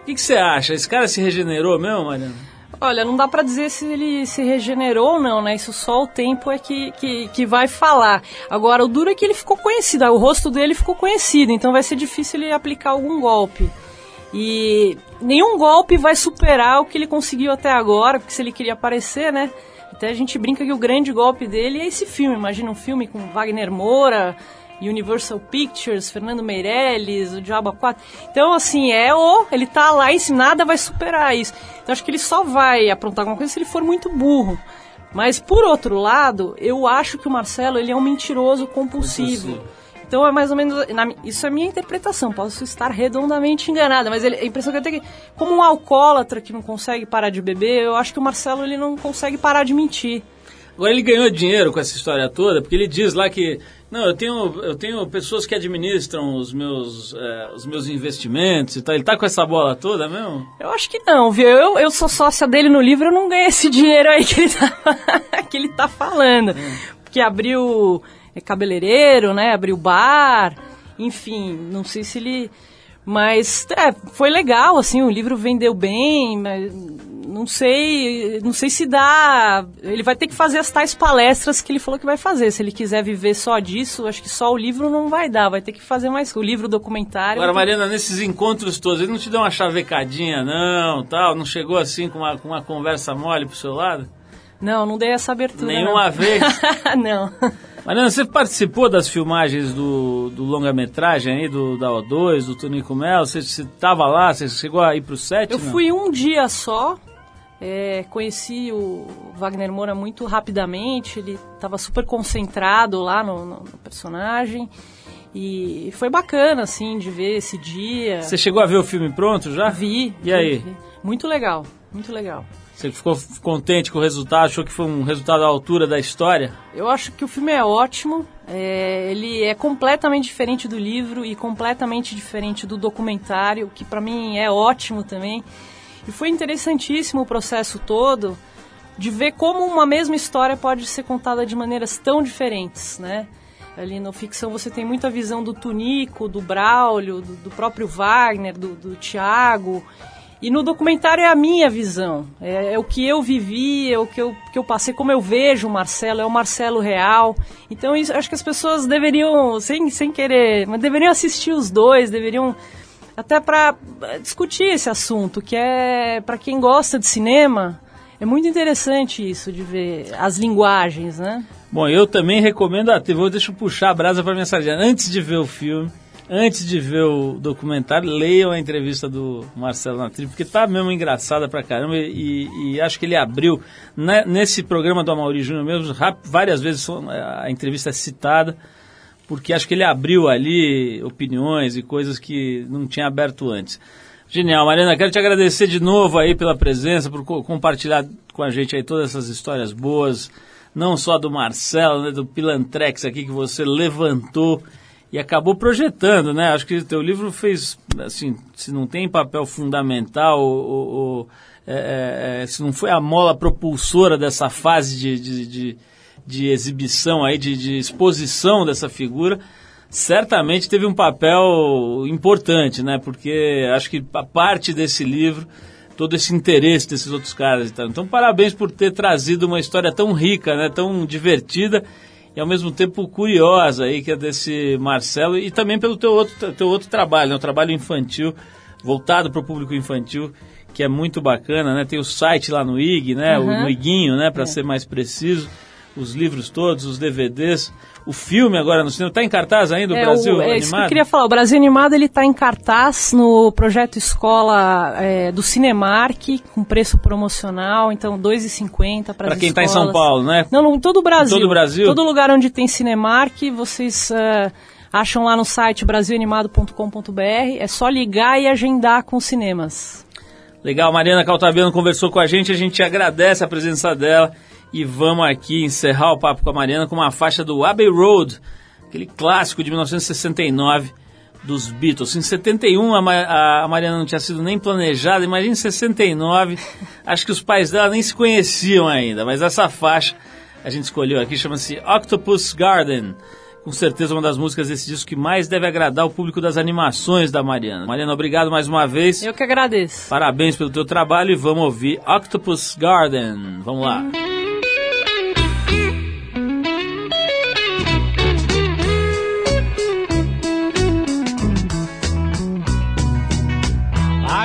O que que você acha? Esse cara se regenerou mesmo, Mariana? Olha, não dá pra dizer se ele se regenerou ou não, né? Isso só o tempo é que, que, que vai falar. Agora, o duro é que ele ficou conhecido, o rosto dele ficou conhecido, então vai ser difícil ele aplicar algum golpe. E nenhum golpe vai superar o que ele conseguiu até agora, porque se ele queria aparecer, né? Até a gente brinca que o grande golpe dele é esse filme. Imagina um filme com Wagner Moura, Universal Pictures, Fernando Meirelles, o Diabo 4. Então, assim, é o. Ele tá lá em cima, nada vai superar isso. Então, acho que ele só vai aprontar alguma coisa se ele for muito burro. Mas, por outro lado, eu acho que o Marcelo ele é um mentiroso compulsivo. Compulsivo. Então é mais ou menos. na isso é minha interpretação, posso estar redondamente enganada, mas ele, a impressão que eu tenho é que, como um alcoólatra que não consegue parar de beber, eu acho que o Marcelo ele não consegue parar de mentir. Agora ele ganhou dinheiro com essa história toda, porque ele diz lá que não, eu tenho, eu tenho pessoas que administram os meus, eh, os meus investimentos e tal. Ele tá com essa bola toda mesmo? Eu acho que não, viu? Eu, eu sou sócia dele no livro, eu não ganhei esse dinheiro aí que ele tá, que ele tá falando. Porque abriu é, cabeleireiro, né? Abriu bar, enfim, não sei se ele. Mas é, foi legal, assim, o livro vendeu bem, mas não sei, não sei se dá. Ele vai ter que fazer as tais palestras que ele falou que vai fazer. Se ele quiser viver só disso, acho que só o livro não vai dar, vai ter que fazer mais. O livro, o documentário. Agora, Mariana, nesses encontros todos, ele não te deu uma chavecadinha, não, tal? Não chegou assim com uma, com uma conversa mole pro seu lado? Não, não dei essa abertura. Nenhuma não. vez? não. Mariana, você participou das filmagens do, do longa-metragem aí, do, da O2, do Tonico Melo? Você estava lá? Você chegou a ir pro set? Eu não? fui um dia só, é, conheci o Wagner Moura muito rapidamente, ele estava super concentrado lá no, no- no personagem. E foi bacana, assim, de ver esse dia. Você chegou a ver o filme pronto já? Vi. E vi, aí? vi. Muito legal, muito legal. Você ficou contente com o resultado? Achou que foi um resultado à altura da história? Eu acho que o filme é ótimo. é, ele é completamente diferente do livro e completamente diferente do documentário, que para mim é ótimo também. E foi interessantíssimo o processo todo de ver como uma mesma história pode ser contada de maneiras tão diferentes, né? Ali no ficção você tem muita visão do Tunico, do Braulio, do, do próprio Wagner, do, do Tiago. E no documentário é a minha visão, é, é o que eu vivi, é o que eu, que eu passei, como eu vejo o Marcelo, é o Marcelo real. Então isso, acho que as pessoas deveriam, sem, sem querer, mas deveriam assistir os dois, deveriam até para discutir esse assunto, que é para quem gosta de cinema, é muito interessante isso de ver as linguagens, né? Bom, eu também recomendo a TV. Deixa eu puxar a brasa para minha sardinha. Antes de ver o filme, antes de ver o documentário, leiam a entrevista do Marcelo Natri, porque tá mesmo engraçada pra caramba e, e acho que ele abriu, né, nesse programa do Amaury Júnior mesmo, várias vezes a entrevista é citada, porque acho que ele abriu ali opiniões e coisas que não tinha aberto antes. Genial, Mariana, quero te agradecer de novo aí pela presença, por co- compartilhar com a gente aí todas essas histórias boas, não só do Marcelo, né, do Pilantrex aqui que você levantou e acabou projetando, né? Acho que o teu livro fez, assim, se não tem papel fundamental, ou, ou- é, é, é, se não foi a mola propulsora dessa fase de, de, de, de exibição aí, de, de exposição dessa figura, certamente teve um papel importante, né? Porque acho que a parte desse livro, todo esse interesse desses outros caras e tal. Então, parabéns por ter trazido uma história tão rica, né? Tão divertida e ao mesmo tempo curiosa aí, que é desse Marcelo, e também pelo teu outro, teu outro trabalho, né? O trabalho infantil, voltado para o público infantil, que é muito bacana, né? Tem o site lá no IG, né? O, Uhum. no Iguinho, né? Para ser mais preciso. Os livros todos, os DVDs, o filme agora no cinema. Está em cartaz ainda o É, Brasil o, é isso que eu animado? queria falar. O Brasil Animado ele está em cartaz no projeto Escola é, do Cinemark, com preço promocional, então R$ 2,50 para Pra quem tá em São Paulo, né? Não, não, em todo o Brasil. Todo o Brasil? Todo lugar onde tem Cinemark, vocês é, acham lá no site brasilanimado.com.br. É só ligar e agendar com os cinemas. Legal, Mariana Caltabiano conversou com a gente, a gente agradece a presença dela e vamos aqui encerrar o papo com a Mariana com uma faixa do Abbey Road, aquele clássico de 1969 dos Beatles. Em 71 a, Ma- a Mariana não tinha sido nem planejada, imagina em 69, acho que os pais dela nem se conheciam ainda, mas essa faixa a gente escolheu aqui, chama-se Octopus Garden. Com certeza uma das músicas desse disco que mais deve agradar o público das animações da Mariana. Mariana, obrigado mais uma vez. Eu que agradeço. Parabéns pelo teu trabalho e vamos ouvir Octopus Garden. Vamos lá.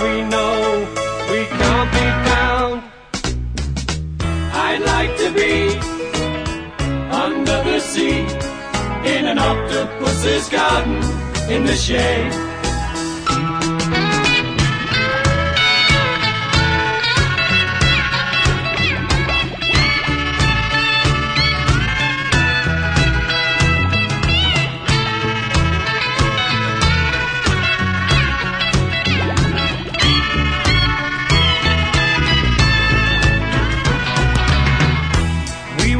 We know we can't be found. I'd like to be under the sea in an octopus's garden in the shade.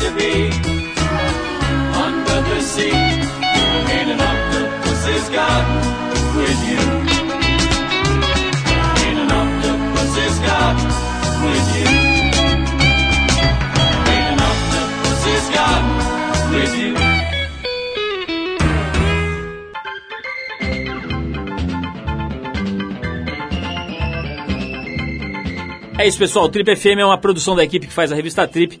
To be under the sea in an octopus's garden with you. In an octopus's garden with you. In an octopus's garden with you. É isso, pessoal. O Trip FM é uma produção da equipe que faz a revista Trip